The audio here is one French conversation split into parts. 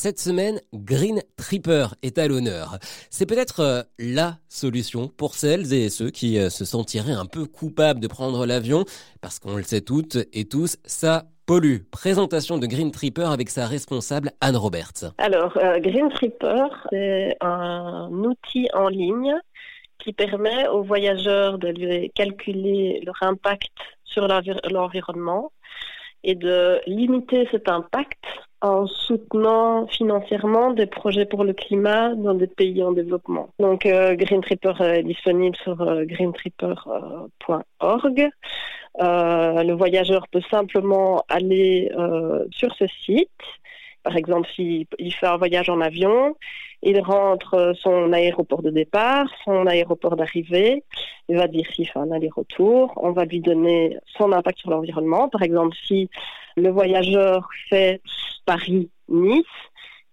Cette semaine, Green Tripper est à l'honneur. C'est peut-être euh, la solution pour celles et ceux qui euh, se sentiraient un peu coupables de prendre l'avion, parce qu'on le sait toutes et tous, ça pollue. Présentation de Green Tripper avec sa responsable Anne Roberts. Alors, euh, Green Tripper, c'est un outil en ligne qui permet aux voyageurs de calculer leur impact sur l'environnement et de limiter cet impact en soutenant financièrement des projets pour le climat dans des pays en développement. Donc euh, Green Tripper est disponible sur euh, greentripper.org. Euh, le voyageur peut simplement aller sur ce site par exemple, s'il fait un voyage en avion, il rentre son aéroport de départ, son aéroport d'arrivée, il va dire s'il fait un aller-retour, on va lui donner son impact sur l'environnement. Par exemple, si le voyageur fait Paris-Nice,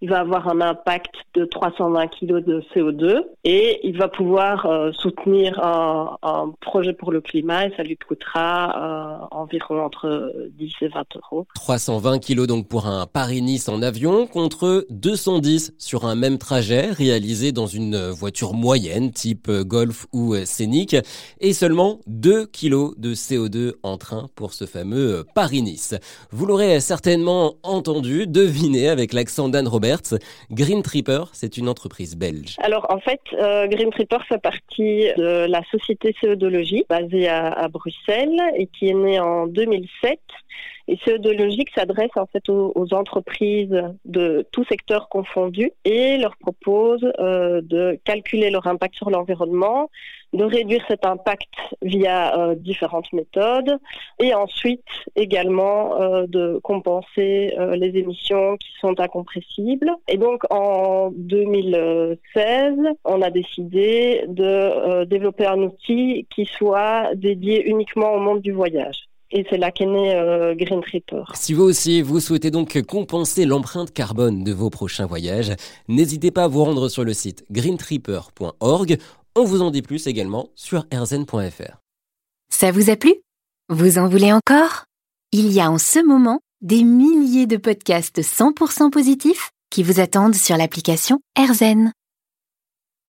il va avoir un impact de 320 kg de CO2 et il va pouvoir euh, soutenir un, projet pour le climat et ça lui coûtera euh, environ entre 10 et 20 euros. 320 kg donc pour un Paris-Nice en avion contre 210 sur un même trajet réalisé dans une voiture moyenne type Golf ou Scénic et seulement 2 kg de CO2 en train pour ce fameux Paris-Nice. Vous l'aurez certainement entendu, deviné avec l'accent d'Anne Robert Green Tripper, c'est une entreprise belge. Alors en fait, euh, Green Tripper fait partie de la société Céodologie basée à, Bruxelles et qui est née en 2007. Et Céodologique s'adresse en fait aux, entreprises de tout secteur confondu et leur propose euh, de calculer leur impact sur l'environnement, de réduire cet impact via euh, différentes méthodes et ensuite également euh, de compenser les émissions qui sont incompressibles. Et donc en 2016, on a décidé de développer un outil qui soit dédié uniquement au monde du voyage. Et c'est là qu'est né Green Tripper. Si vous aussi, vous souhaitez donc compenser l'empreinte carbone de vos prochains voyages, n'hésitez pas à vous rendre sur le site greentripper.org on vous en dit plus également sur rzn.fr. Ça vous a plu? Vous en voulez encore? Il y a en ce moment des milliers de podcasts 100% positifs qui vous attendent sur l'application RZN.